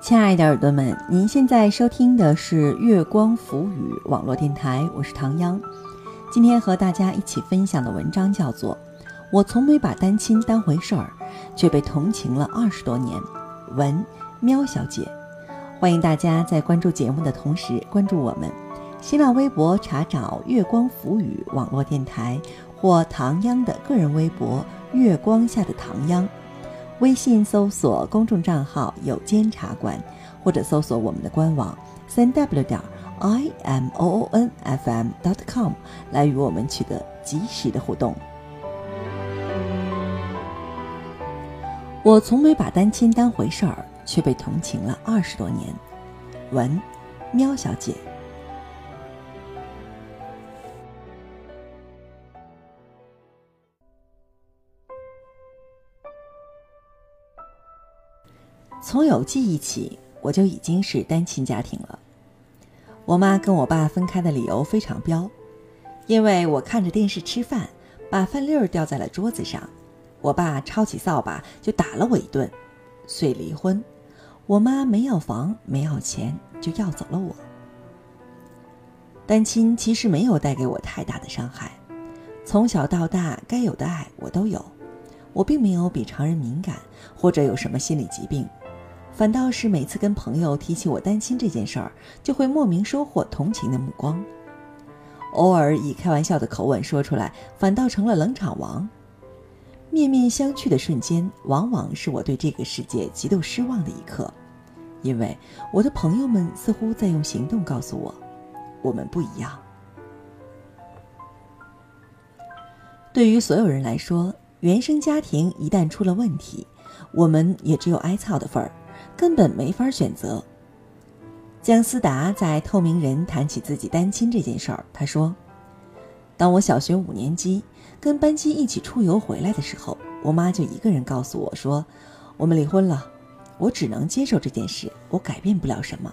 亲爱的耳朵们，您现在收听的是月光浮语网络电台，我是唐央。今天和大家一起分享的文章叫做《我从没把单亲当回事儿，却被同情了二十多年》，文喵小姐。欢迎大家在关注节目的同时关注我们，新浪微博查找“月光浮语网络电台”或唐央的个人微博“月光下的唐央”。微信搜索公众账号“有监察官”，或者搜索我们的官网三 w 点 i m o o n f m dot com 来与我们取得及时的互动。我从没把单亲当回事儿，却被同情了二十多年。文，喵小姐。从有记忆起，我就已经是单亲家庭了。我妈跟我爸分开的理由非常彪，因为我看着电视吃饭，把饭粒儿掉在了桌子上，我爸抄起扫把就打了我一顿，遂离婚。我妈没要房，没要钱，就要走了我。单亲其实没有带给我太大的伤害，从小到大该有的爱我都有，我并没有比常人敏感或者有什么心理疾病。反倒是每次跟朋友提起我担心这件事儿，就会莫名收获同情的目光。偶尔以开玩笑的口吻说出来，反倒成了冷场王。面面相觑的瞬间，往往是我对这个世界极度失望的一刻，因为我的朋友们似乎在用行动告诉我，我们不一样。对于所有人来说，原生家庭一旦出了问题，我们也只有挨操的份儿。根本没法选择。姜思达在《透明人》谈起自己单亲这件事儿，他说：“当我小学五年级跟班级一起出游回来的时候，我妈就一个人告诉我说，我们离婚了。我只能接受这件事，我改变不了什么。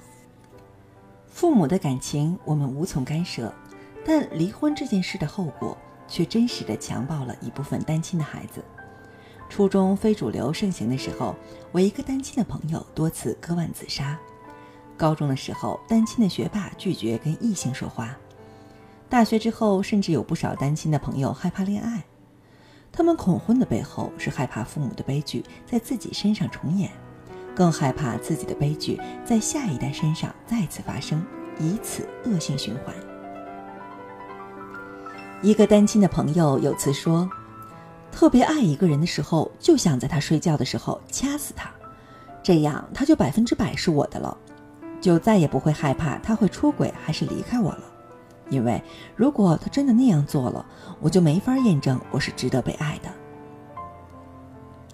父母的感情我们无从干涉，但离婚这件事的后果却真实的强暴了一部分单亲的孩子。”初中非主流盛行的时候，我一个单亲的朋友多次割腕自杀。高中的时候，单亲的学霸拒绝跟异性说话。大学之后，甚至有不少单亲的朋友害怕恋爱。他们恐婚的背后是害怕父母的悲剧在自己身上重演，更害怕自己的悲剧在下一代身上再次发生，以此恶性循环。一个单亲的朋友有次说。特别爱一个人的时候，就想在他睡觉的时候掐死他，这样他就百分之百是我的了，就再也不会害怕他会出轨还是离开我了。因为如果他真的那样做了，我就没法验证我是值得被爱的。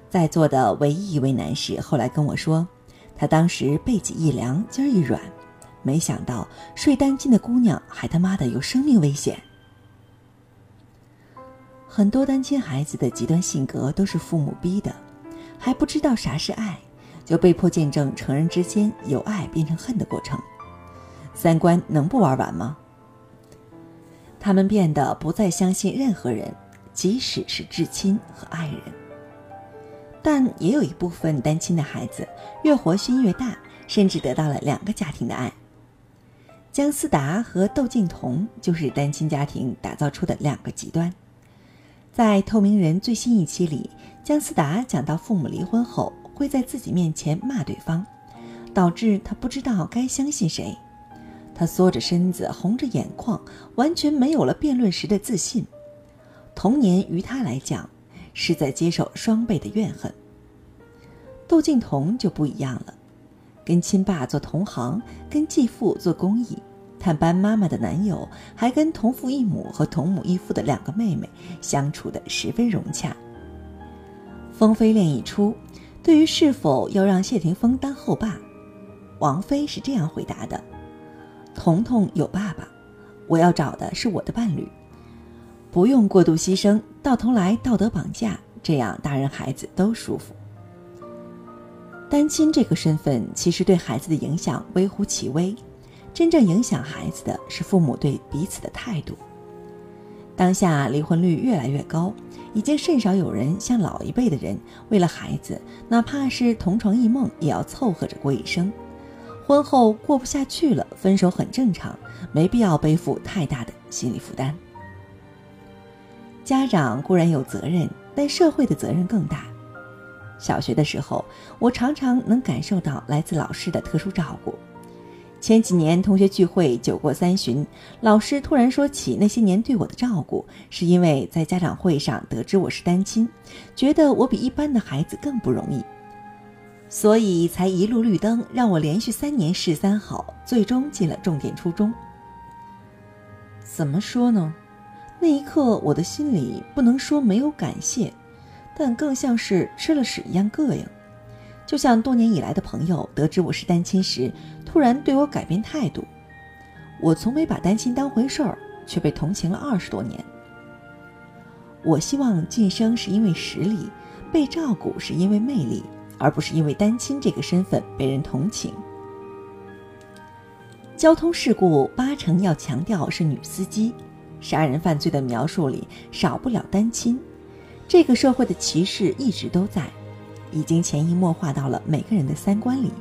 在座的唯一一位男士后来跟我说，他当时背脊一凉，筋儿一软，没想到睡单亲的姑娘还他妈的有生命危险。很多单亲孩子的极端性格都是父母逼的，还不知道啥是爱，就被迫见证成人之间由爱变成恨的过程。三观能不玩完吗？他们变得不再相信任何人，即使是至亲和爱人。但也有一部分单亲的孩子越活心越大，甚至得到了两个家庭的爱。姜思达和窦靖童就是单亲家庭打造出的两个极端。在《透明人》最新一期里，姜思达讲到父母离婚后会在自己面前骂对方，导致他不知道该相信谁。他缩着身子，红着眼眶，完全没有了辩论时的自信。童年于他来讲，是在接受双倍的怨恨。窦靖童就不一样了，跟亲爸做同行，跟继父做公益。探班妈妈的男友还跟同父异母和同母异父的两个妹妹相处的十分融洽。风飞恋一出，对于是否要让谢霆锋当后爸，王菲是这样回答的：“彤彤有爸爸，我要找的是我的伴侣，不用过度牺牲，到头来道德绑架，这样大人孩子都舒服。”单亲这个身份其实对孩子的影响微乎其微。真正影响孩子的是父母对彼此的态度。当下离婚率越来越高，已经甚少有人像老一辈的人为了孩子，哪怕是同床异梦，也要凑合着过一生，婚后过不下去了，分手很正常，没必要背负太大的心理负担。家长固然有责任，但社会的责任更大。小学的时候，我常常能感受到来自老师的特殊照顾。前几年同学聚会，酒过三巡，老师突然说起那些年对我的照顾，是因为在家长会上得知我是单亲，觉得我比一般的孩子更不容易，所以才一路绿灯，让我连续三年试三好，最终进了重点初中。怎么说呢？那一刻，我的心里不能说没有感谢。但更像是吃了屎一样膈应，就像多年以来的朋友得知我是单亲时，突然对我改变态度。我从没把单亲当回事儿，却被同情了二十多年。我希望晋升是因为实力，被照顾是因为魅力，而不是因为单亲这个身份被人同情。交通事故八成要强调是女司机，杀人犯罪的描述里少不了单亲。这个社会的歧视一直都在，已经潜移默化到了每个人的三观里。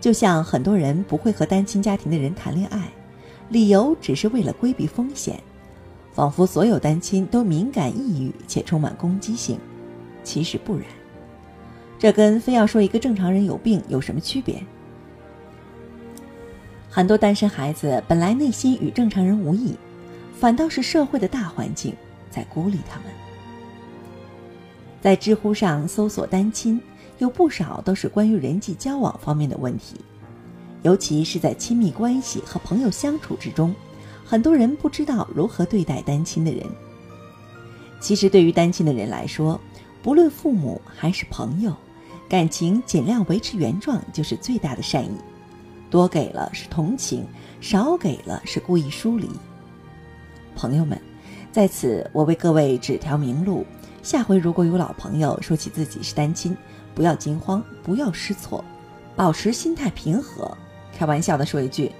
就像很多人不会和单亲家庭的人谈恋爱，理由只是为了规避风险，仿佛所有单亲都敏感抑郁且充满攻击性。其实不然，这跟非要说一个正常人有病有什么区别？很多单身孩子本来内心与正常人无异，反倒是社会的大环境在孤立他们。在知乎上搜索“单亲”，有不少都是关于人际交往方面的问题，尤其是在亲密关系和朋友相处之中，很多人不知道如何对待单亲的人。其实，对于单亲的人来说，不论父母还是朋友，感情尽量维持原状就是最大的善意。多给了是同情，少给了是故意疏离。朋友们，在此我为各位指条明路。下回如果有老朋友说起自己是单亲，不要惊慌，不要失措，保持心态平和，开玩笑的说一句：“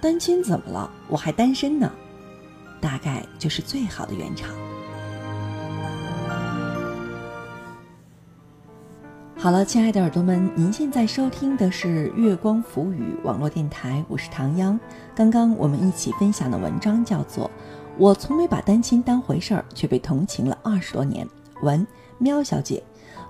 单亲怎么了？我还单身呢。”大概就是最好的圆场。好了，亲爱的耳朵们，您现在收听的是月光浮语网络电台，我是唐央。刚刚我们一起分享的文章叫做。我从没把单亲当回事儿，却被同情了二十多年。文喵小姐，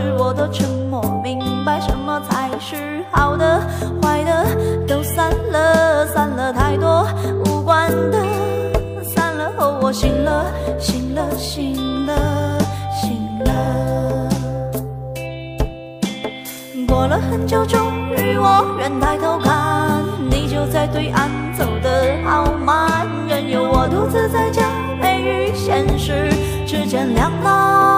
是我的沉默，明白什么才是好的，坏的都散了，散了太多，无关的，散了后我。醒了，醒了，醒了。醒了过了很久，终于我愿抬头看，你就在对岸走得好慢，任由我独自在假寐与现实之间两难。